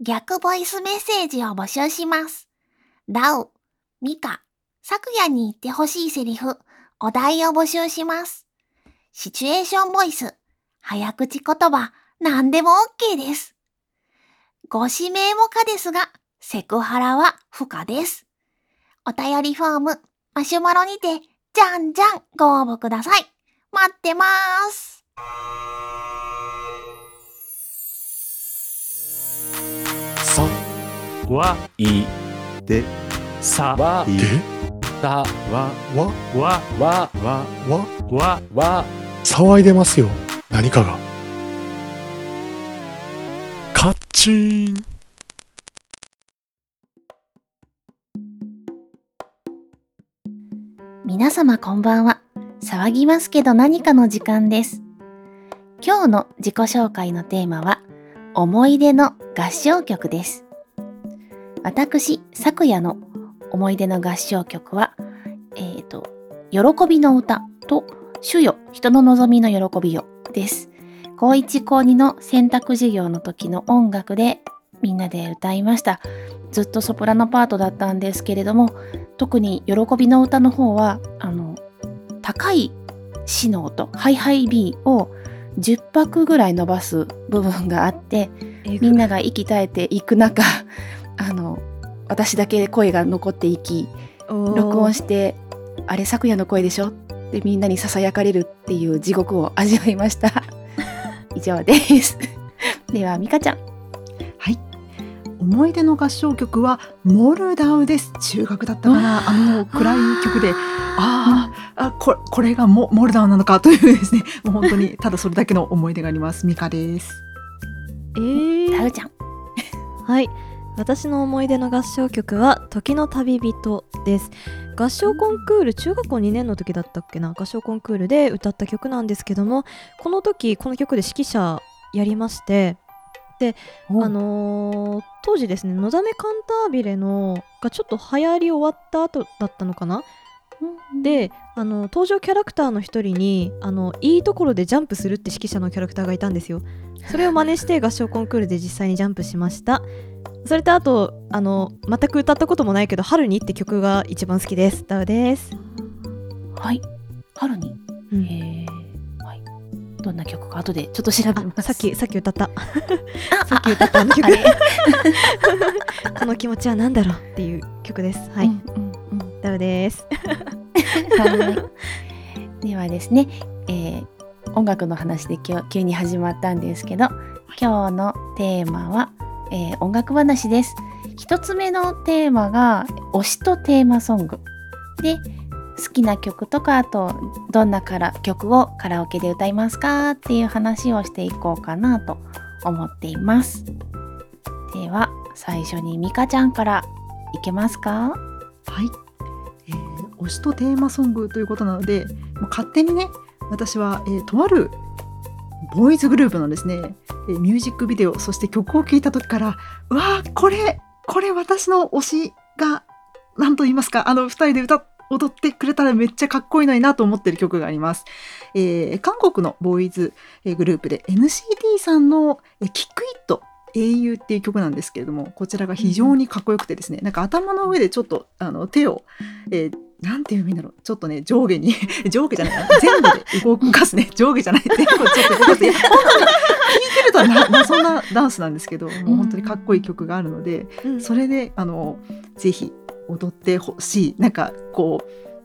逆ボイスメッセージを募集します。ラウ、ミカ、昨夜に言ってほしいセリフ、お題を募集します。シチュエーションボイス、早口言葉、何でも OK です。ご指名も可ですが、セクハラは不可です。お便りフォーム、マシュマロにて、じゃんじゃんご応募ください。待ってまーす。わ、いでさ、わいでた、わわわ、わわ、わわ、わ騒いでますよ何かがカッチーン皆様こんばんは。騒ぎますけど何かの時間です。今日の自己紹介のテーマは、思い出の合唱曲です。私、昨夜の思い出の合唱曲は、えっ、と、喜びの歌と、主よ、人の望みの喜びよです。高1高2の選択授業の時の音楽でみんなで歌いました。ずっとソプラノパートだったんですけれども、特に喜びの歌の方はあの高いシの音ハイハイ B を10拍ぐらい伸ばす部分があってみんなが息絶えていく中あの私だけ声が残っていき録音して「あれ昨夜の声でしょ?」ってみんなにささやかれるっていう地獄を味わいました 以上です ではミカちゃんはい。思い出の合唱曲はモルダウです。中学だったかな。あの暗い曲で、あーあ、ここれがモモルダウなのかというですね。もう本当にただそれだけの思い出があります。ミカです。えータウちゃんはい私の思い出の合唱曲は「時の旅人」です。合唱コンクール中学校2年の時だったっけな？合唱コンクールで歌った曲なんですけどもこの時この曲で指揮者やりましてあのー当時ですね「のだめカンタービレの」がちょっと流行り終わった後だったのかな？であの登場キャラクターの一人にあのいいところでジャンプするって指揮者のキャラクターがいたんですよ。それを真似して合唱コンクールで実際にジャンプしましたそれとあとあの全く歌ったこともないけど「春に」って曲が一番好きです。ダウです、はい。春に？うん。へー。はい。どんな曲か後でちょっと調べます。あさっきさっき歌った。あ さっき歌ったあの曲。この気持ちは何だろうっていう曲です。はい、うんうんうん。ダウです？はい。ではですね、えー音楽の話で今日急に始まったんですけど、今日のテーマは、えー音楽話です。一つ目のテーマが推しとテーマソングで好きな曲とかあとどんなから曲をカラオケで歌いますかっていう話をしていこうかなと思っています。では最初にミカちゃんからいけますか？はい。えー推しとテーマソングということなので、もう勝手にね、私は、えーとあるボーイズグループのですね、ミュージックビデオ、そして曲を聴いた時から、うわー、これ、これ私の推しが、なんと言いますか、あの二人で歌っ踊ってくれたらめっちゃかっこいいのになと思ってる曲があります。えー韓国のボーイズグループで NCT さんの「えーキックイット英雄」っていう曲なんですけれどもこちらが非常にかっこよくてですねなんか頭の上でちょっとあの手を、えーなんていう意味だろう。ちょっとね上下に。上下じゃない全部で動かすね。上下じゃない。全部ちょっと動かす本当に聴いてるとな 謎なダンスなんですけどもう本当にかっこいい曲があるのでそれであのぜひ踊ってほしいなんかこ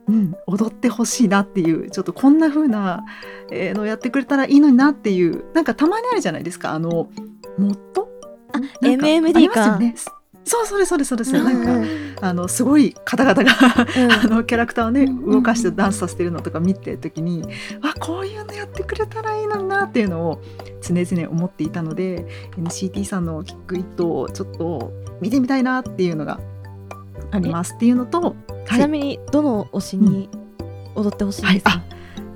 う、うん、踊ってほしいなっていうちょっとこんな風な、えーのやってくれたらいいのになっていうなんかたまにあるじゃないですか。あのモット？あなんか MMD ありますよかねそうそれそれそれそれ、うん。なんかうんあのすごい方々がうん。あのキャラクターをねうん。動かしてダンスさせてるのとか見てる時にあこういうのやってくれたらいいのになっていうのを常々思っていたので NCT さんのキックイットをちょっと見てみたいなっていうのがありますっていうのと、ちなみにどの推しに踊ってほしいんですか、はい。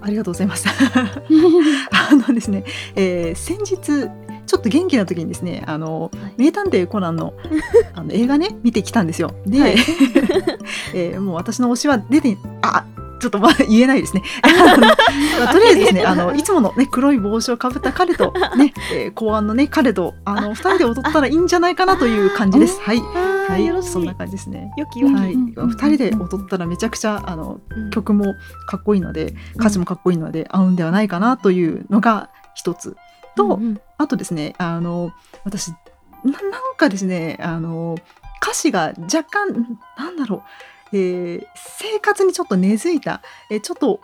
ありがとうございます。あのですね、えー先日ちょっと元気な時にですね、あの、はい。名探偵コナンの あの映画ね見てきたんですよ。で、はい。えーもう私の推しは出てあちょっとまあ言えないですね。あのまあとりあえずですね、あのいつものね黒い帽子をかぶった彼とね、えー、公安のね彼とあの二人で踊ったらいいんじゃないかなという感じです。はい、はい、そんな感じですね。よきよき、はい、うんうん二人で踊ったらめちゃくちゃあのうん。曲もかっこいいので歌詞もかっこいいので合うんではないかなというのが一つと、うんうん。あとですねあの私ななんかですねあの歌詞が若干なんだろう、えー生活にちょっと根付いた、えーちょっと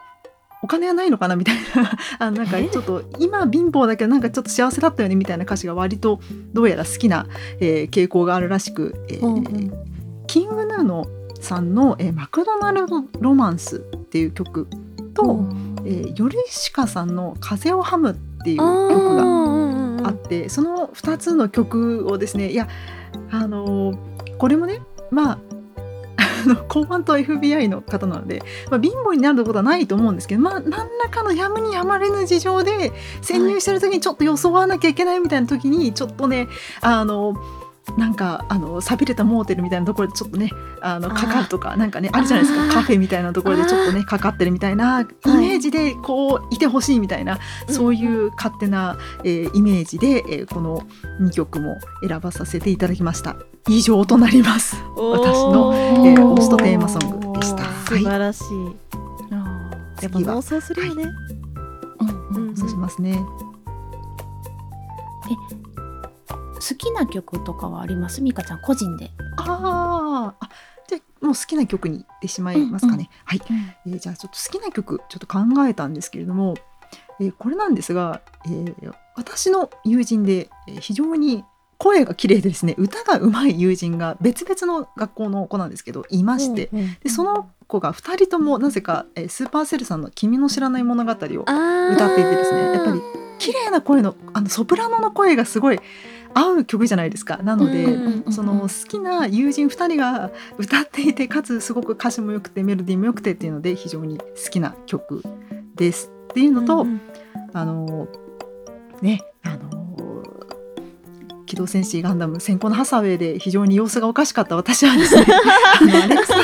お金はないのかなみたいな あなんかえ？ちょっと今貧乏だけどなんかちょっと幸せだったよねみたいな歌詞が割とどうやら好きな、えー傾向があるらしく、えーうんうん。キングヌーのさんの、えーマクドナルド・ロマンス」っていう曲と、えーヨルシカさんの「風をハム」っていう曲ががあってその2つの曲をですねいやあのーこれもねまあ公安と FBI の方なので、まあ、貧乏になることはないと思うんですけど、まあ、何らかのやむにやまれぬ事情で潜入してる時にちょっと装わなきゃいけないみたいな時にちょっとねあのなんかあの寂れたモーテルみたいなところでちょっとねあのかかるとかなんかねあるじゃないですか。カフェみたいなところでちょっとねかかってるみたいなイメージでこういてほしいみたいなそういう勝手な、えーイメージで、えーこの2曲も選ばさせていただきました。以上となります。私の、えー、ストテーマソングでした。素晴らしい、あやっぱ妄想するよね、ーうんうんそうしますね好きな曲とかはあります？ミカちゃん個人で。あーあじゃあもう好きな曲に行ってしまいますかね、はい、えーじゃあちょっと好きな曲ちょっと考えたんですけれども、えーこれなんですが、えー私の友人で、えー非常に声が綺麗でですね歌が上手い友人が別々の学校の子なんですけどいまして、うんうんでその子が2人ともなぜか、えースーパーセルさんの「君の知らない物語」を歌っていてですねやっぱり綺麗な声のあのソプラノの声がすごい合う曲じゃないですか。なので、その好きな友人2人が歌っていてかつすごく歌詞も良くてメロディーも良くてっていうので非常に好きな曲です。っていうのと、うんうんあのねあの機動戦士ガンダム先行のハサウェイで非常に様子がおかしかった私はですね あのアレクサ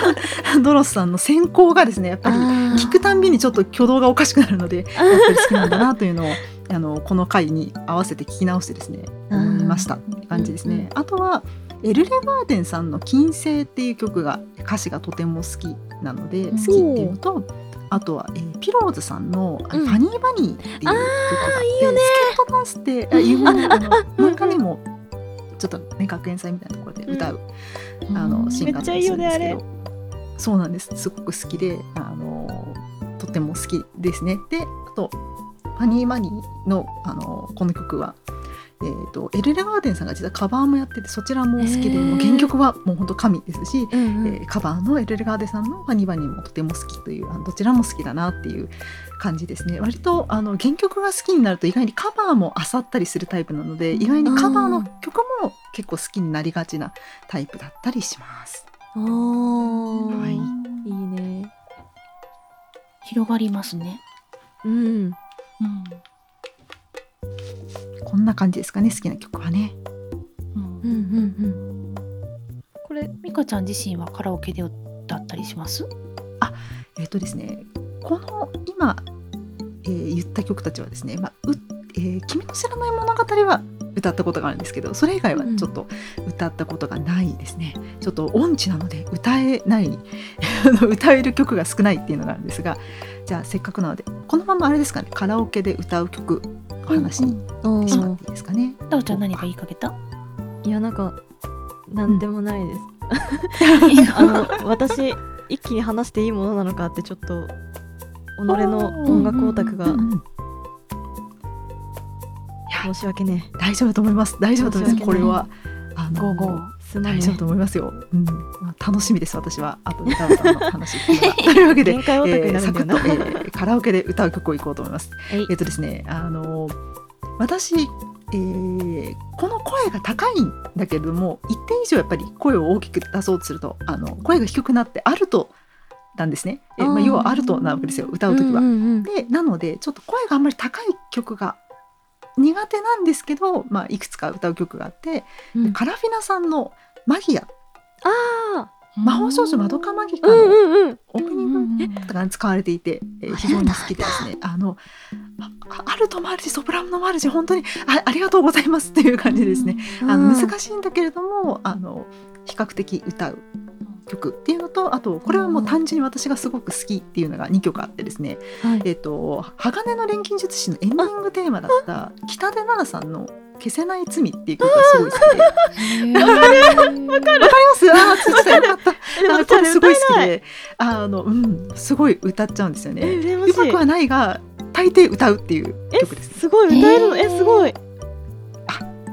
ンドロスさんの先行がですねやっぱり聞くたんびにちょっと挙動がおかしくなるのでやっぱり好きなんだなというのをあのこの回に合わせて聞き直してですね思いましたって感じですうんうん。ね。あとはエルレガーデンさんの「金星」っていう曲が歌詞がとても好きなのでうん。好きっていうのとあとは、えーピローズさんの「あうん。ファニーバニー」っていう曲があっていいよね。スケートダンスってあ有名なあの漫画でもちょっとね学園祭みたいなところで歌う、あのシンガーだったりするんですけどそうなんです。すごく好きであのとっても好きですね。であと「ファニーマニーの」あのこの曲は、えー、とエルレガーデンさんが実はカバーもやっててそちらも好きで、へー。もう原曲はもう本当神ですし、うんうん。えーカバーのエルレガーデンさんの「ファニーバニー」もとても好きというあのどちらも好きだなっていう感じですね。割とあの原曲が好きになると意外にカバーも漁ったりするタイプなので意外にカバーの曲も結構好きになりがちなタイプだったりします。おー。はい。いいね。広がりますね。うんうん。こんな感じですかね好きな曲はね。うんうんうんうんこれミカちゃん自身はカラオケで歌ったりします？えっ、とですねこの今、えー言った曲たちはですね「まあうえー君の知らない物語」は歌ったことがあるんですけどそれ以外はちょっと歌ったことがないですね、ちょっと音痴なので歌えない あの歌える曲が少ないっていうのがあるんですがじゃあせっかくなのでこのままあれですかねカラオケで歌う曲お話にしまっていいですかね。タオちゃん何か言いかけた？いやなんかなんでもないです、あの私一気に話していいものなのかってちょっと己の音楽オタクがうんうん申し訳ね大丈夫だと思います。大丈夫だと思いますこれは。あのゴーゴー。すまね大丈夫と思いますよ。うん、まあ楽しみです私はあとで歌うさんの話 というわけで、限界オタクになるんだよな、えーカラオケで歌う曲をいこうと思います。えいえっ、とですねあの私、えーこの声が高いんだけれども一定以上やっぱり声を大きく出そうとするとあの声が低くなってアルトなんですね。えーまあ、あー要はアルトなわけですよ歌う時は。うんうんうんでなのでちょっと声があんまり高い曲が苦手なんですけど、まあ、いくつか歌う曲があって、うん。カラフィナさんの「マギア」あ魔法少女まどかマギカうんのオープニングとかに使われていて、えー非常に好きでですね。あのあアルトマルチソプラノマルチ本当にあありがとうございますっていう感じですね。あの難しいんだけれどもあの比較的歌う曲っていうのとあとこれはもう単純に私がすごく好きっていうのが2曲あってですねはいえっ、と鋼の錬金術師のエンディングテーマだった北出奈々さんの消せない罪っていう曲がすごい好きで。わかります？ああ、ついてたよかった。あこれすごい好きで、あのうんすごい歌っちゃうんですよえね。うまくはないが大抵歌うっていうえ曲ですね。すごい歌えるの？えすごい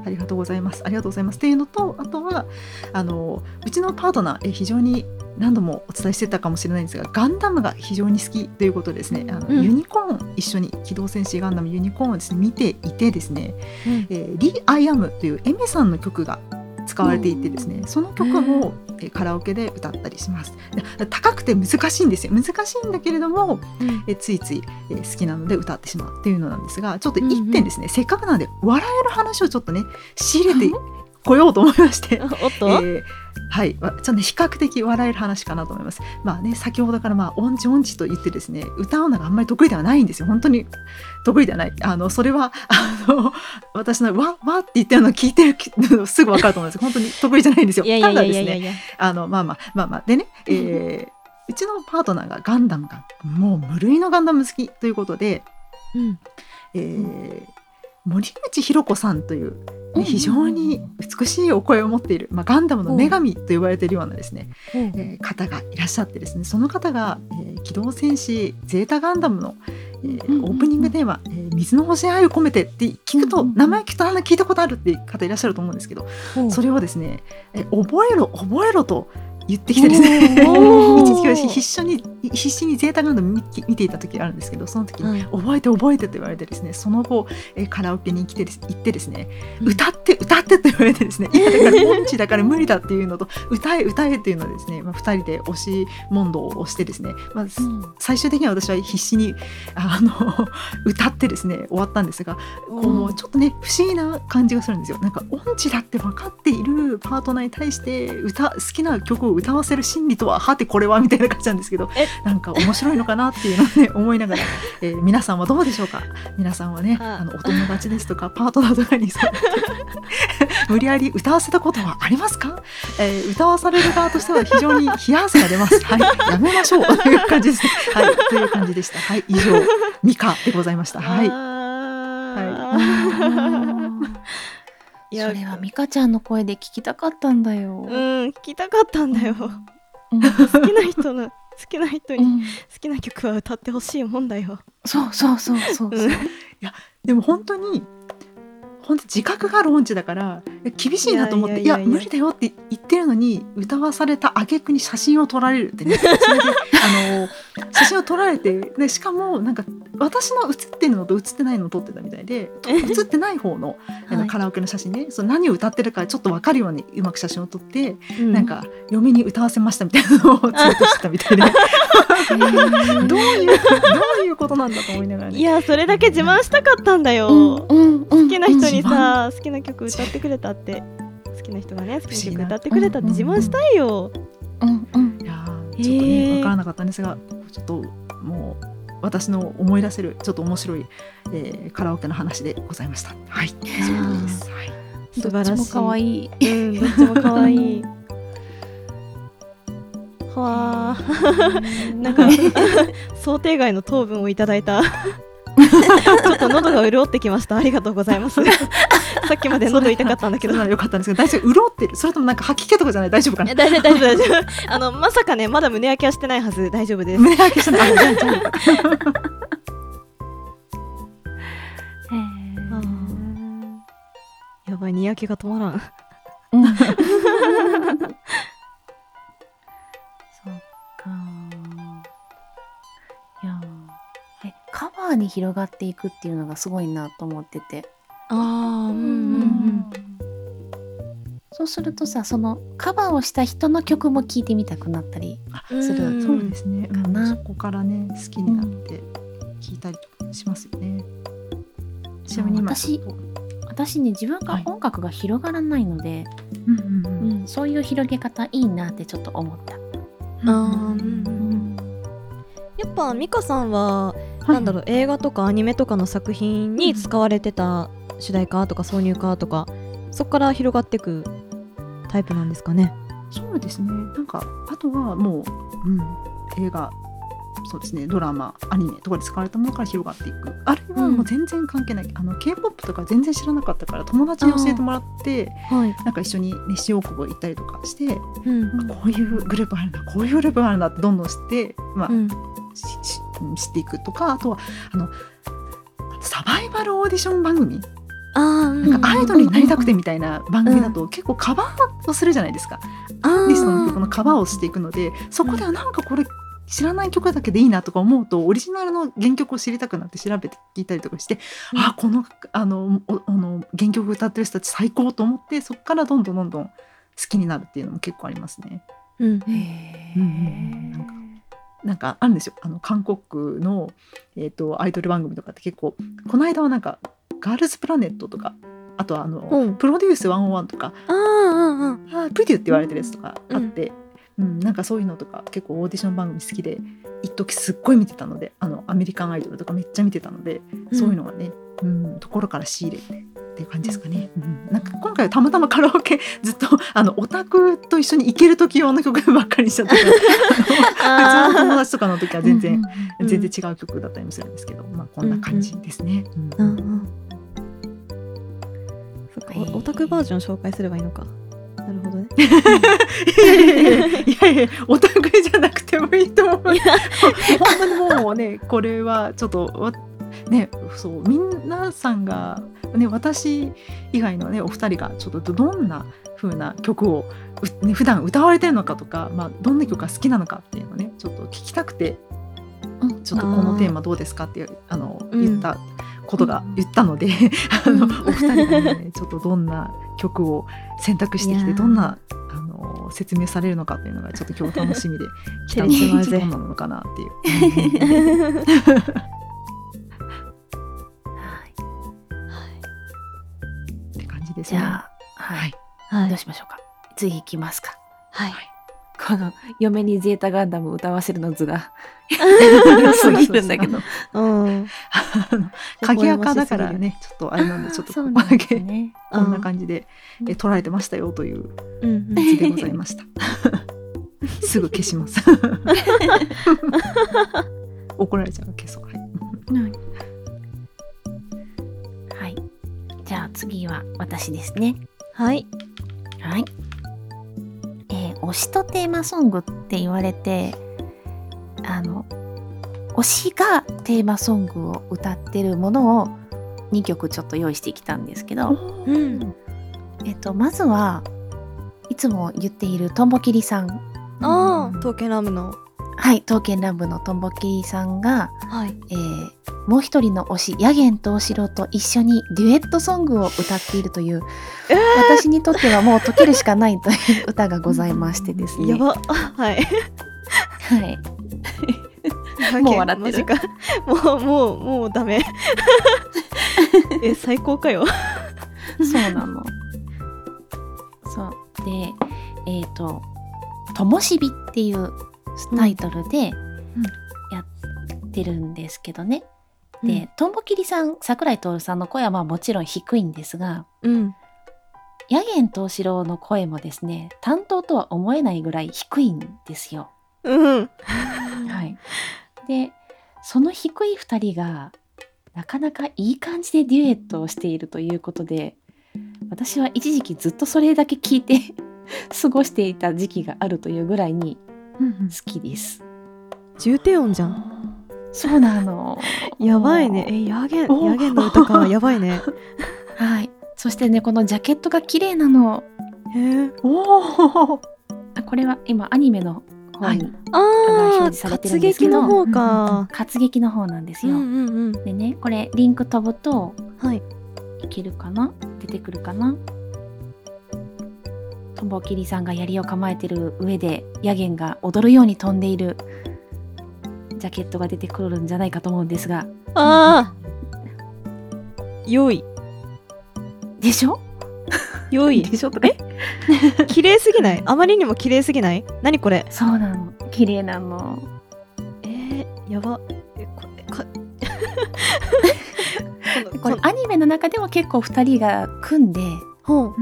ありがとうございます。ありがとうございます。っていうのと、あとはあのうちのパートナーえ非常に何度もお伝えしてたかもしれないんですが、ガンダムが非常に好きということですね。あの、うんユニコーン一緒に機動戦士ガンダムユニコーンをですね見ていてですね、うんえー、リ・アイ・アムというエメさんの曲が使われていてですね、その曲も、えーカラオケで歌ったりします。で高くて難しいんですよ。難しいんだけれども、えーついつい、えー好きなので歌ってしまうっていうのなんですが、ちょっと一点ですね、せっかくなので笑える話をちょっとね仕入れてこようと思いまして。おっと、えーはい、わちょっとね比較的笑える話かなと思います。まあね先ほどからまあ音痴音痴と言ってですね歌うのがあんまり得意ではないんですよ。本当に得意ではない。あのそれは あの私のわわって言ってるのを聞いてるのすぐ分かると思うんです。本当に得意じゃないんですよ。ただですねあのまあまあまあまあ。でね、えーうちのパートナーがガンダムがもう無類のガンダム好きということで、うん。えー森口博子さんという、非常に美しいお声を持っている、まあ、ガンダムの女神と呼ばれているようなですね、えー方がいらっしゃってですねその方が、えー機動戦士ゼータガンダムの、えオープニングテーマ、えー水の星愛を込めて」って聞くと、うんうんうん。名前聞くとあんな聞いたことあるっていう方いらっしゃると思うんですけど、それをですね、え覚えろ覚えろと言ってきてですね一時私必死に必死にゼータガンダム見見ていた時があるんですけどその時に、はい。覚えて覚えてと言われてですねその後、えーカラオケに来て行ってですね、うん。歌って歌ってと言われてですねいやだから音痴だから無理だっていうのと歌え歌えっていうのをですね、まあ、2人で押し問答をしてですね、まあ、最終的には私は必死にあの 歌ってですね終わったんですがこうちょっとね不思議な感じがするんですよ。なんか音痴だって分かっているパートナーに対して歌好きな曲を歌わせる心理とははてこれはみたいな感じなんですけどえ？なんか面白いのかなっていうのをね思いながら、えー皆さんはどうでしょうか？皆さんはねあ。あのお友達ですとかパートナーとかにさ無理やり歌わせたことはありますか、えー歌わされる側としては非常に冷や汗が出ます。はい、やめましょうという感じですね。はい、という感じでした。はい、以上ミカでございました。はい。はいいやそれはミカちゃんの声で聞きたかったんだよ。うん聞きたかったんだようん好きな人の好きな人に好うんきな曲は歌ってほしいもんだよそうそうそうそうそう。でも本当に本当自覚がある音痴だから厳しいなと思っていや無理だよって言ってるのに歌わされた挙句に写真を撮られるってね。それであの写真を撮られてでしかもなんか私の写ってるのと写ってないのを撮ってたみたいでと写ってない方のあのはい。カラオケの写真ね、その何を歌ってるかちょっと分かるようにうまく写真を撮って、うん。なんか嫁に歌わせましたみたいなのをツイートしてたみたいで。どういうどういうことなんだと思いながらね。いやそれだけ自慢したかったんだよ、うんうんきな人に自さ好きな曲歌ってくれたって。好きな人がね好きな曲歌ってくれたって自慢したいよ、うんうん。いやーちょっとへーね分からなかったんですがちょっともう私の思い出せるちょっと面白い、えーカラオケの話でございました。はい、そうです。はい。素晴らしい。どっちも可愛い。うんどっちも可愛い。はあなんか 想定外の糖分をいただいた ちょっと喉が潤ってきました。ありがとうございます。さっきまで喉痛かったんだけど。よ。かったんですけど。大丈夫？潤ってる？それともなんか吐き気とかじゃない？大丈夫かな？え大丈夫大丈夫。大丈夫 あのまさかねまだ胸焼けはしてないはず。大丈夫です。胸焼けしてないあじゃあじゃあよかったあーやばいにやけが止まらんカバーに広がっていくっていうのがすごいなと思ってて。あーうんうんそうするとさそのカバーをした人の曲も聴いてみたくなったりうん。するうん。そうですね、うん。かなそこからね好きになって聞いたりとかしますよね。ちなみに今私私ね自分がはい音楽が広がらないので、うんうんうん。うんうん、そういう広げ方いいなってちょっと思った。あーうんうんやっぱ美香さんは、なんだろう映画とかアニメとかの作品に使われてた主題歌とか挿入歌とかそこから広がっていくタイプなんですかね。そうですね。なんかあとはもう、うん、映画そうですねドラマアニメとかで使われたものから広がっていく。あるいはもう全然関係ない、あの k p o p とか全然知らなかったから友達に教えてもらってはい。なんか一緒に、ね、新大久保行ったりとかして、うん。あこういうグループあるんだこういうグループがあるんだってどんどん知って、まあうん。ししていくとかあとはあのサバイバルオーディション番組。なんかアイドルになりたくてみたいな番組だと結構カバーをするじゃないですか。アー。ティストの曲のカバーをしていくのでそこではなんかこれ知らない曲だけでいいなとか思うとオリジナルの原曲を知りたくなって調べて聞いたりとかして、うん。あこのあのおあの原曲歌ってる人たち最高と思ってそこからどんどんどんどん好きになるっていうのも結構ありますね。うん。へうんうんなんかあるんですよ。あの韓国の、えー、とアイドル番組とかって結構この間はなんかガールズプラネットとかあとはあの、うん。プロデュース101とかあーうんうプデュって言われてるやつとかあって、うんなんかそういうのとか結構オーディション番組好きで一時すっごい見てたのであのアメリカンアイドルとかめっちゃ見てたので、そういうのがね、うん、ところから仕入れてっていう感じですかね。うん、なんか今回はたまたまカラオケずっとあのオタクと一緒に行ける時用の曲ばっかりにしちゃったからあの普通の友達とかの時は全然、うん全然違う曲だったりもするんですけど、まあこんな感じですね。オタクバージョン紹介すればいいのか。なるほどね。いやいやオタクじゃなくてもいいと思う。本当 にもうねこれはちょっとわねそう皆さんがね私以外のねお二人がちょっとどんな風な曲をうね普段歌われてるのかとか、まあどんな曲が好きなのかっていうのをねちょっと聞きたくて、うん。ちょっとこのテーマどうですかっていうあのうん言ったことが、言ったので、あのお二人がねちょっとどんな曲を選択してきてどんな説明されるのかっていうのがちょっと今日楽しみで来たの照れてまうぜでどんなのかなっていう。ですね。じゃあ、はい、はいどうしましょうか。次行きますか。はいこの嫁にゼータガンダム歌わせるの図がそうすぎるんだけど。うん 鍵垢だからねちょっとあれなんでちょっとここだけね。こんな感じでうんえ捉えてましたよという図でございました。すぐ消します。怒られちゃう消そう。はい。じゃあ次は私ですね。はいはい。えー推しとテーマソングって言われて、あの、推しがテーマソングを歌ってるものを2曲ちょっと用意してきたんですけど、うんえっと、まずはいつも言っているとんぼきりさん。ああ刀剣ラムのはい、刀剣乱舞のとんぼきりさんが、はいえーもう一人の推し、ヤゲン東四郎と一緒にデュエットソングを歌っているという、私にとってはもう解けるしかないという歌がございましてですね。やばはいはい。もう笑ってるもうもうもうダメ え最高かよそうなの。そう。で、えっ、と、ともしびっていうタイトルでやってるんですけどね。で、とんぼきりさん、桜井徹さんの声はまあもちろん低いんですが、うんヤゲン東四郎の声もですね、担当とは思えないぐらい低いんですよ。うんはい。で、その低い二人が、なかなかいい感じでデュエットをしているということで、私は一時期ずっとそれだけ聞いて 過ごしていた時期があるというぐらいに好きです。重低音じゃん。そうなの。やばいね。えヤゲンお。ヤゲンの歌か。やばいね。はい。そしてね、このジャケットが綺麗なの。へえ。おお。あこれは今アニメの方に、あ表あ示されてるん活劇の方か。活劇の方なんですよ。でね、これリンク飛ぶとはい。いけるかな？出てくるかな？とんぼきりさんが槍を構えてる上でヤゲンが踊るように飛んでいるジャケットが出てくるんじゃないかと思うんですが。ああ良い。でしょ？良い。でしょ？とか。綺麗すぎない？あまりにも綺麗すぎない？何これ？そうなの。綺麗なの。えー、やば。えこれか これアニメの中でも結構2人が組んでほう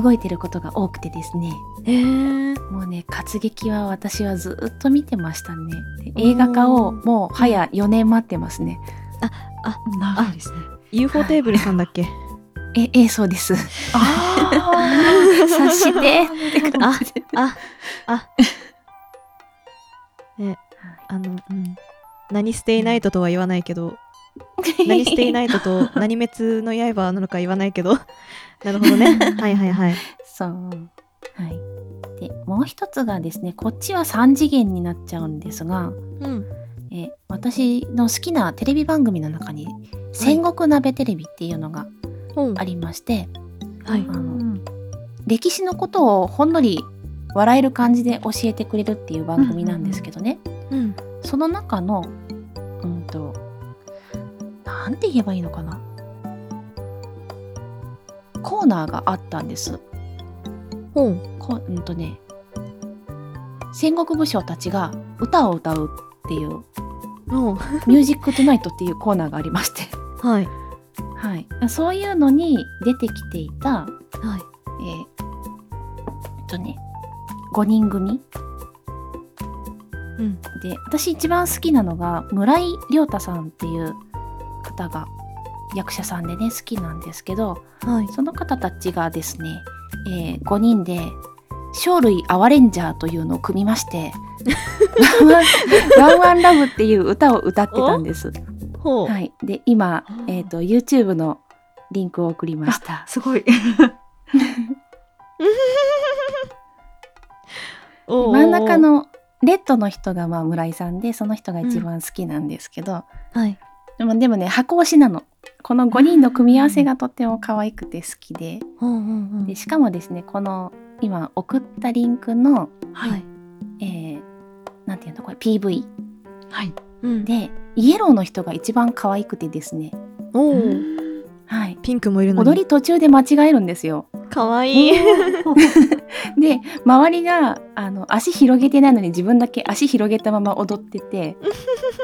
動いてることが多くてですね。えー、もうね活劇は私はずっと見てましたね。で映画化をもう早4年待ってますね。長いですね。UFO テーブルさんだっけ？ええそうです。あ 察して。って感じでああね あのうん。何ステイナイトとは言わないけど何ステイナイトと 何滅の刃なのか言わないけど。なるほどね。はいはいはい。そう。はい。でもう一つがですねこっちは3次元になっちゃうんですがうん。え私の好きなテレビ番組の中に「戦国鍋テレビ」っていうのがありまして、はい。あの歴史のことをほんのり笑える感じで教えてくれるっていう番組なんですけどね、うん。その中のうんとなんて言えばいいのかな？コーナーがあったんです。ほう。こうんとね戦国武将たちが歌を歌うっていうほう「ミュージックトゥナイト」っていうコーナーがありまして、はい。はい、そういうのに出てきていたはい。えーえっとね5人組。うん。で私一番好きなのが村井亮太さんっていう方が役者さんでね好きなんですけどはい。その方たちがですね、えー5人で「生類アワレンジャー」というのを組みまして「ワンワンラブ」っていう歌を歌ってたんです。はい、で今、えー、と YouTube のリンクを送りました。すごい。真ん中のレッドの人がまあ村井さんでその人が一番好きなんですけど、はいでもでもね箱推しなの。この5人の組み合わせがとっても可愛くて好きで。ほうほうほうでしかもですねこの今送ったリンクの、はい。えーなんていうのこれ PV はい。うん。でイエローの人が一番可愛くてですね、おおはい、ピンクもいるのに。踊り途中で間違えるんですよ。かわいい。で周りがあの足広げてないのに自分だけ足広げたまま踊ってて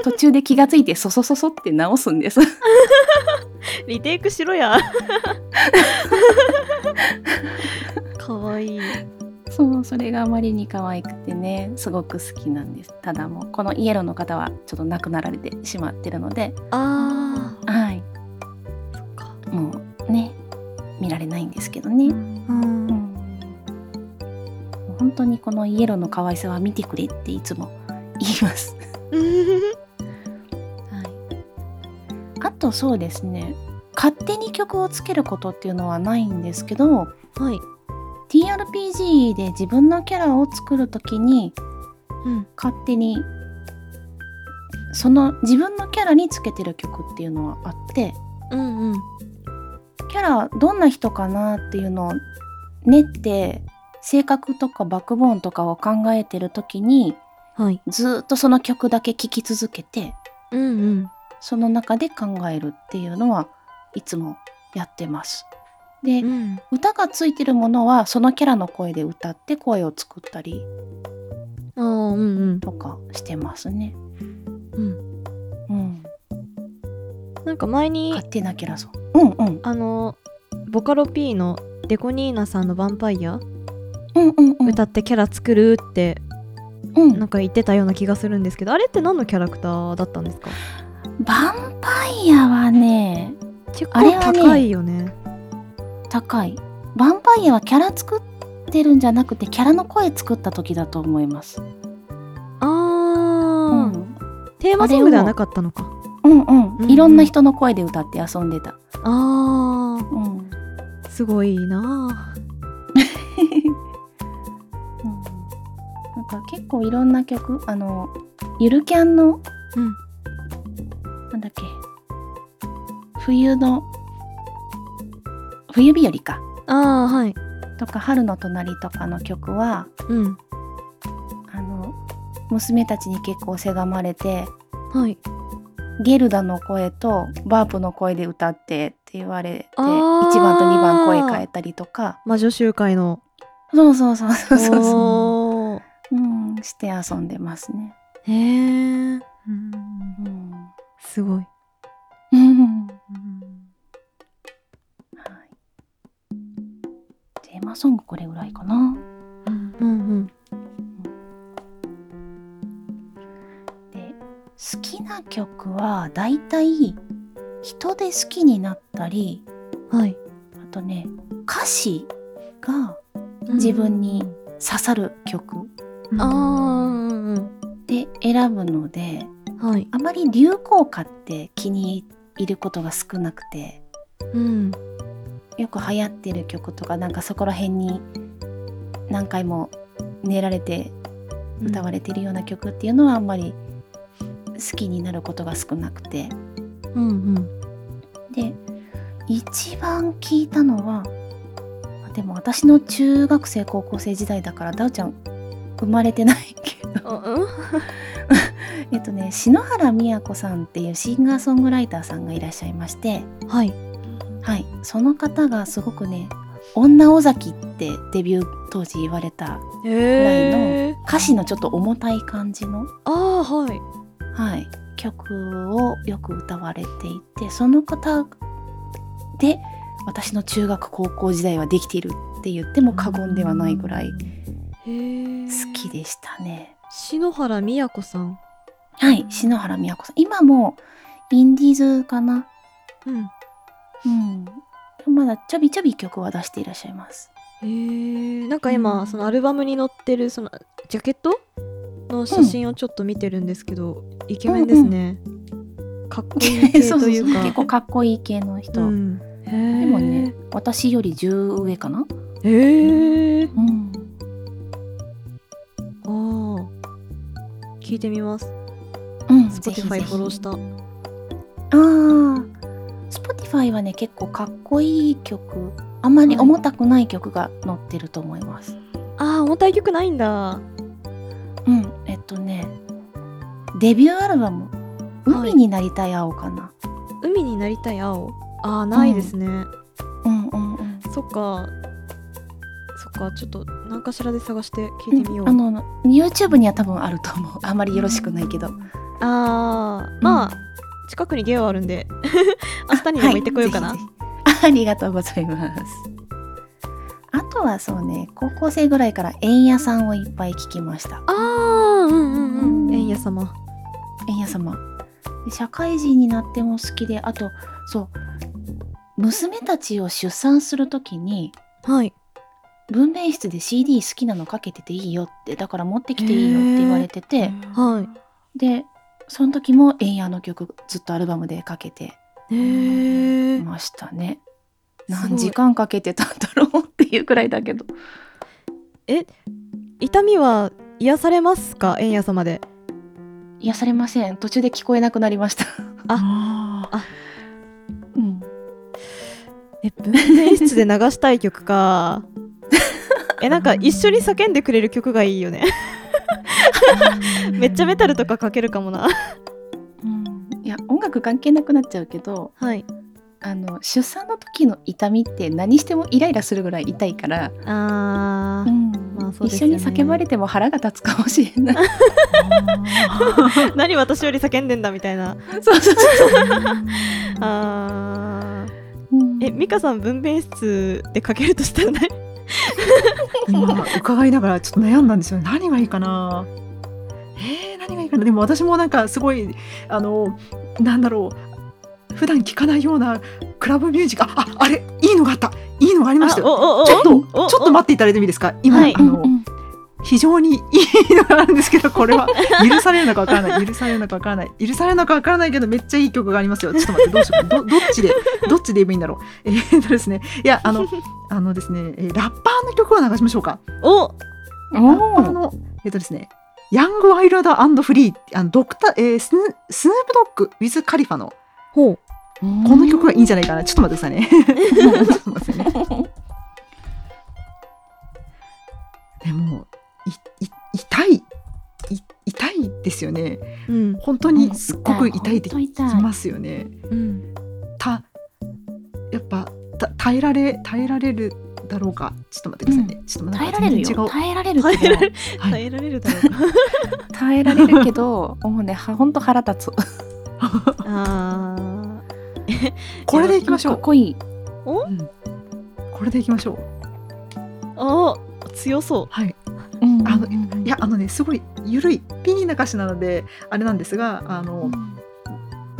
途中で気がついてそそそそって直すんです。リテイクしろや。かわいい。そうそれがあまりに可愛くてねすごく好きなんです。ただもうこのイエローの方はちょっと亡くなられてしまってるので。あはい。ーそっか。もうね見られないんですけどね、うん。うん。本当にこのイエローの可愛さは見てくれっていつも言います、とそうですね。勝手に曲をつけることっていうのはないんですけどはい。TRPG で自分のキャラを作るときにうん。勝手にその自分のキャラにつけてる曲っていうのはあってうんうん。キャラどんな人かなっていうのを練って性格とかバックボーンとかを考えてる時にはい。ずーっとその曲だけ聴き続けてうんうんその中で考えるっていうのはいつもやってます。で、うん歌がついてるものはそのキャラの声で歌って声を作ったりとかしてますね。うんうん、なんか前に勝手なキャラソン。うんうんあのボカロ P のデコニーナさんの「ヴァンパイアうんうんうん。歌ってキャラ作るってうんなんか言ってたような気がするんですけどあれって何のキャラクターだったんですか？ヴァンパイアはね結あれはね構高いよね高い。ヴァンパイアはキャラ作ってるんじゃなくてキャラの声作った時だと思います。あうー、んテーマソングではなかったのかうんううんん。いろんな人の声で歌って遊んでた。あーうん。すごいな うんなんか結構いろんな曲あのゆるキャンのうん冬の冬日和か。あーはい。とか春の隣とかの曲はうん。あの娘たちに結構せがまれてはい。ゲルダの声とバープの声で歌ってって言われてあー。1番と2番声変えたりとか。魔女集会の。そうそうそうそうそうそおー。う。うん、して遊んでますね。へえうんうん。すごいテーマソングこれぐらいかな。うんうんで、好きな曲はだいたい人で好きになったり、はい。あとね、歌詞が自分に刺さる曲。うんうん。で選ぶので、はい。あまり流行歌って気に入ることが少なくて、うんよく流行ってる曲とかなんかそこら辺に何回も練られて歌われてるような曲っていうのはあんまり好きになることが少なくて。うんうん。で一番聞いたのはあでも私の中学生高校生時代だからダウちゃん生まれてないけど。えっとね篠原美也子さんっていうシンガーソングライターさんがいらっしゃいまして。はいはい。その方がすごくね女尾崎ってデビュー当時言われたぐらいの歌詞のちょっと重たい感じの、ああはい。はい、曲をよく歌われていてその方で私の中学高校時代はできているって言っても過言ではないぐらい好きでしたね。篠原美也子さん。はい。篠原美也子さん。今もインディーズかなうんだちょびちょび曲は出していらっしゃいます。へえなんか今、うん。そのアルバムに載ってるそのジャケットの写真をちょっと見てるんですけど、イケメンですね、かっこいい系というか。結構かっこいい系の人、うん、でもね私より10上かな？へえうん。ああ聞いてみます。うん、Spotify フォローした。ああ Spotify はね結構かっこいい曲あんまり重たくない曲が載ってると思います、ああ重たい曲ないんだ。うんえっとねデビューアルバム「海になりたい青」かな、海になりたい青？ああないですね、うん、うんうん。そっか。そっかちょっと何かしらで探して聞いてみよう、あの YouTube には多分あると思う。あんまりよろしくないけど、あーまあ、近くにゲオあるんで。明日にでも行ってこようかな、はい。ありがとうございます。あとはそうね高校生ぐらいから円屋さんをいっぱい聞きました。ああうんうんうんうん。円屋様。円屋様。で社会人になっても好きであとそう娘たちを出産する時にはい。分娩室で CD 好きなのかけてていいよってだから持ってきていいよって言われてて。はい。でその時も円屋の曲ずっとアルバムでかけてましたね。何時間かけてたんだろうっていうくらいだけど。痛みは癒されますか？円屋様で。癒されません。途中で聞こえなくなりました。あ。あうん。え分娩室で流したい曲か。えなんか一緒に叫んでくれる曲がいいよね めっちゃメタルとかかけるかもな。うん。いや音楽関係なくなっちゃうけどはい。あの出産の時の痛みって何してもイライラするぐらい痛いから、あー。うん。まあそうです一緒に叫ばれても腹が立つかもしれない。何私より叫んでんだみたいな。そうそうそう。あー。うん。え美香さん分娩室でかけるとしたらね今 伺いながらちょっと悩んだんですよ。ね何がいいかな。えー、何がいいかな。でも私もなんかすごいあのなんだろう。普段聞かないようなクラブミュージック。あああれいいのがあった。いいのがありましたちょっとちょっと待っていただいてもいいですか？今、はい。あの、うんうん非常にいいのがあるんですけどこれは。許されるのかわからない。許されるのかわからない。許されるのかわからないけどめっちゃいい曲がありますよ。ちょっと待ってどうしよう。どどっちでどっちで言えばいいんだろう。えー、っとですね。いやあのあのですねえーラッパーの曲を流しましょうか。お。ラッパーのえーっとですねヤングワイルドフリーあのドクター、えー、スヌスヌープドッグウィズカリファの。ほう。この曲がいいんじゃないかな。ちょっと待ってくださいね。ちょっと待ってね。でも痛いい痛いですよね。うん。本当にすっごく痛い。ってきますよね。うん。たやっぱた耐えられ耐えられるだろうか。ちょっと待ってくださいね、ちょっと待って耐えられるよ。耐えられるけど。耐えられるはい。耐えられるだろう。か耐えられるけど もうねはほんと腹立つ。あこれでいきましょう。かっこいい。うん。これでいきましょう。ーあー強そう。はい。うん。あのあのねすごいゆるいピニーな歌詞なのであれなんですがあの、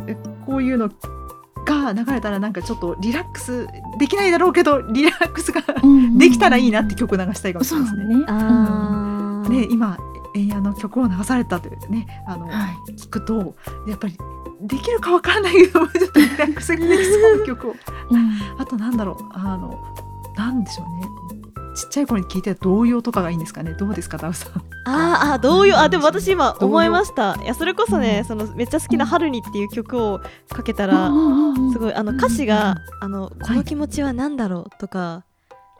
えこういうのが流れたらなんかちょっとリラックスできないだろうけどリラックスがうんできたらいいなって曲流したいかもしれないですね。ねあー。ね今円谷の曲を流されたというねあの、はい。聞くとやっぱりできるかわからないけどちょっとリラックスができそうな曲を。うん。あとなんだろうあのなんでしょうねちっちゃい頃に聞いてた童謡とかがいいんですかね？どうですかダウさん？あーあ同様あでも私今思いました。いやそれこそね、うん。そのめっちゃ好きな「春に」っていう曲をかけたら、すごいあのうん歌詞が、うん。あの「この気持ちは何だろう」とか、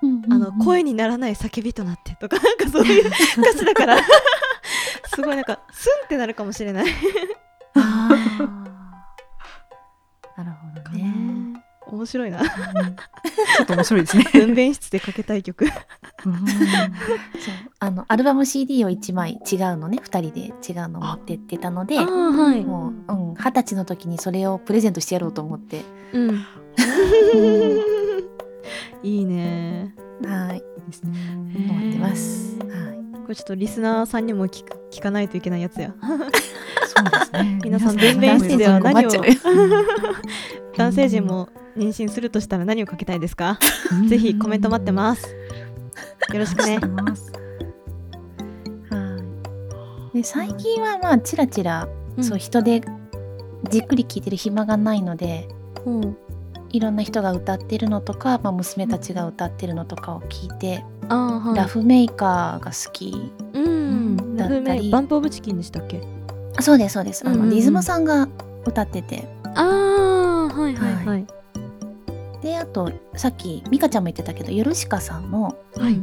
うんあの声にならない叫びとなってとかなんかそういう 歌詞だから。すごいなんかスンってなるかもしれない。面白いなちょっと面白いですね。分娩室でかけたい曲。うんそうあのアルバム CD を1枚違うのね2人で違うの持ってってたのではい。もううん二十歳の時にそれをプレゼントしてやろうと思ってうん。いいね。はいいいですね。思ってます。はいこれちょっとリスナーさんにも聞く聞かないといけないやつや。そうですね。皆さん皆弁明室では何を男性陣も妊娠するとしたら何をかけたいですか？ぜひコメント待ってます。よろしくね。ます。はいで最近はまあちらちら、うんそう人でじっくり聴いてる暇がないのでうんいろんな人が歌ってるのとか、まあ、娘たちが歌ってるのとかを聞いて、あーはい。ラフメーカーが好きうん。ラだったりフメバンプオブチキンでしたっけ？あそうですそうですあの、うんうんうんリズムさんが歌っててああはいはいはい。であとさっき美香ちゃんも言ってたけどヨルシカさんのはい。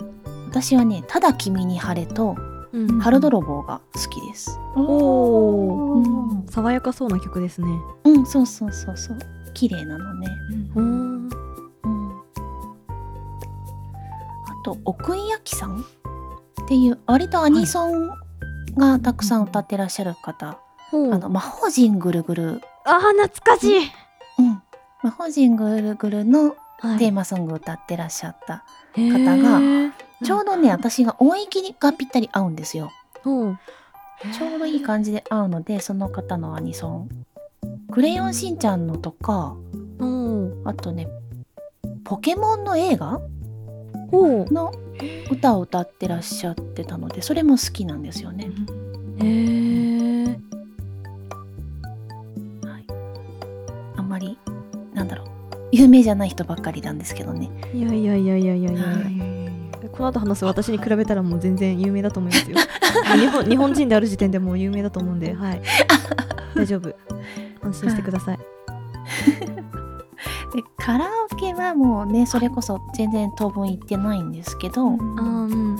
私はね「ただ君に晴れ」とうん「春泥棒」が好きです。おーー爽やかそうな曲ですね。うんそうそうそうそう綺麗なのね。おーうん、あと奥井亜紀さんっていう割とアニソンがたくさん歌ってらっしゃる方、ほうあの魔法陣ぐるぐる、あー懐かしい。うん、魔法陣ぐるぐるのはい。テーマソングを歌ってらっしゃった、方がちょうどね私が音域がぴったり合うんですよ。ほうちょうどいい感じで合うのでその方のアニソン「クレヨンしんちゃん」のとかほうあとねポケモンの映画の歌を歌ってらっしゃってたのでそれも好きなんですよね。へえ。はい、あんまりなんだろう有名じゃない人ばっかりなんですけどね。いやいやいやいやいやいや。はいこの後話す私に比べたらもう全然有名だと思いますよ。日本日本人である時点でもう有名だと思うんで、はい。大丈夫。安心してください。でカラオケはもうねそれこそ全然当分行ってないんですけど、うん。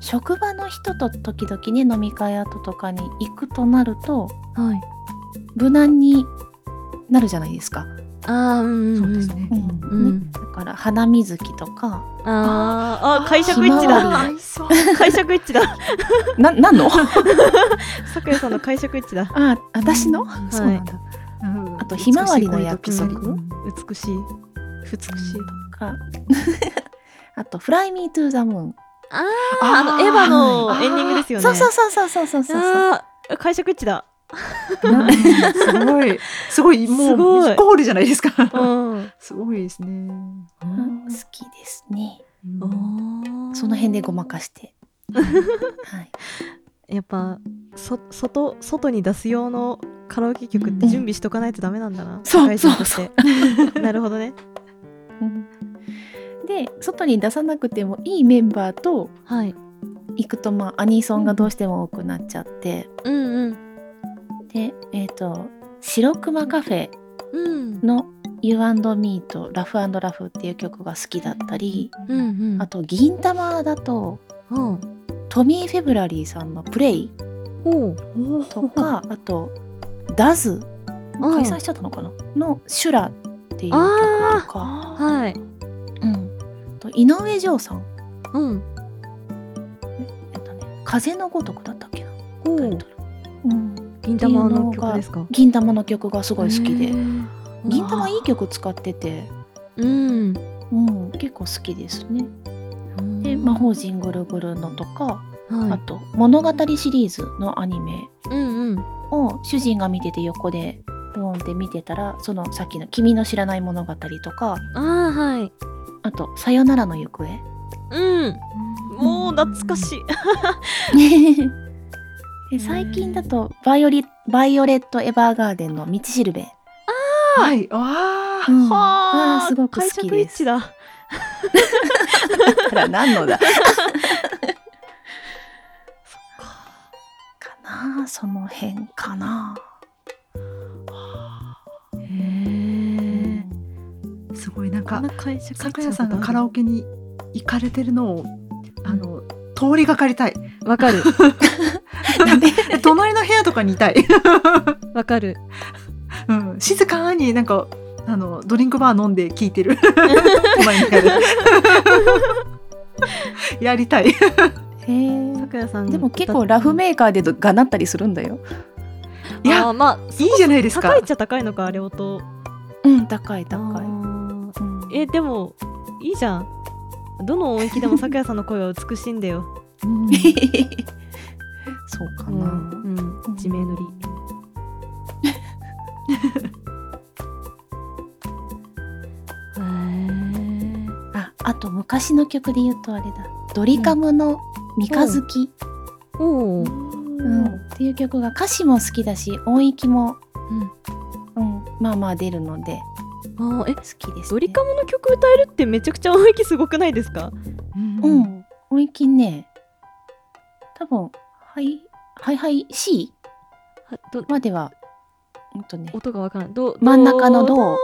職場の人と時々ね飲み会後とかに行くとなるとはい。無難になるじゃないですか。ああうんうんそうですね。うんうんだから花水木とかあーあ会食一致だりそう。会食一致だ な何の？さくやさんの会食一致だあ私の、んそうなんだ。うんあとひまわりの約束？美しい美しい美しいか あと「Fly Me to the Moon あああのエヴァのエンディングですよね。そうそうそうそうそうそうそう。あー会食一致だ。うんすごい。すごいもすごい。うゴールじゃないですか。うん。すごいですね。うん。好きですね。うんその辺でごまかして。はいやっぱそ外外に出す用のカラオケ曲って準備しとかないとダメなんだな、そう社会人として。なるほどね。うん。で外に出さなくてもいいメンバーとはい。行くとまあアニソンがどうしても多くなっちゃって、うんうん。でえっ、と「白熊カフェうん」の「You and Me」と「ラフラフ」っていう曲が好きだったり、うんうん。あと銀玉だとうんトミー・フェブラリーさんの「プレイほう」とかあと「ダズ」うん。解散しちゃったのかな？の「シュラ」っていう曲とか、はい。うん、と井上涼さん。うん。えっとね風のごとくだったっけな？タイトル。うん。銀玉の曲ですか？銀玉の曲がすごい好きで。銀玉いい曲使ってて。うん。うん。結構好きですねで魔法陣ぐるぐるのとかあはい。と物語シリーズのアニメ。うんうん。を主人が見てて横でブーンって見てたらそのさっきの「君の知らない物語」とかああはい。あと「さよならの行方」うん。もう懐かしい。で最近だとバイオリ「バイオレット・エヴァーガーデン」の「道しるべ」はい。ああ。うん。はあーすごく好きです ら何のだ？か。なその辺かな。へえすごいなんか酒屋さんがカラオケケに行かれてるのをあの通りがかりたい。わかる。隣の部屋とかにいたい。わかる。うん、静かになんかあのドリンクバー飲んで聞いてる。やりたい。へえさくやさんでも結構ラフメーカーでがなったりするんだよ。いやまあいいじゃないですか。高いっちゃ高いのかあれ音。うん高い高い、うんえでもいいじゃん。どの音域でもさくやさんの声は美しいんだよ。うん。そうかうん、な、うん、地名のりああと昔の曲で言うとあれだ。ドリカムの三日月、おお、うん。っていう曲が歌詞も好きだし音域も、うん。うん、まあまあ出るのであーえ好きです、ね、ドリカムの曲歌えるってめちゃくちゃ音域すごくないですか？うう。ん。音域ね多分はいはいはい C はどまではうんとね。音がわからん。ど真ん中のどド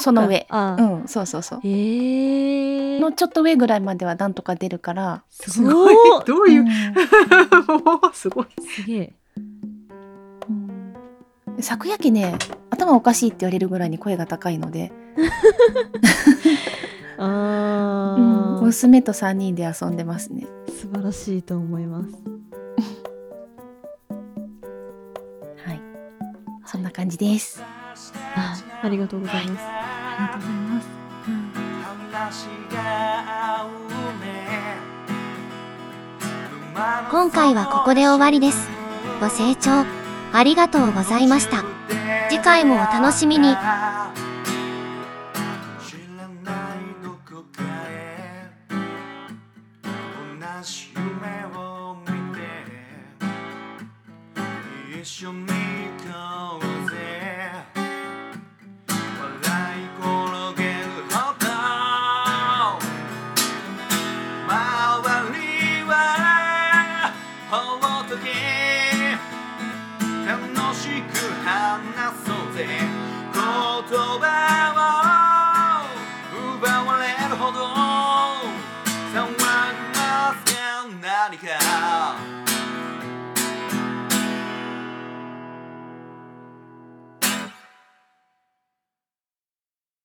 その上。うん。そうそうそう。へえのちょっと上ぐらいまではなんとか出るから、すごい。すごい。どういうう、ん。すごい。すげえ。うん。昨夜期ね頭おかしいって言われるぐらいに声が高いので、あうん。ー、娘と3人で遊んでますね。素晴らしいと思います。はい。そんな感じです。あありがとうございます今回はここで終わりです。ご清聴ありがとうございました。次回もお楽しみに。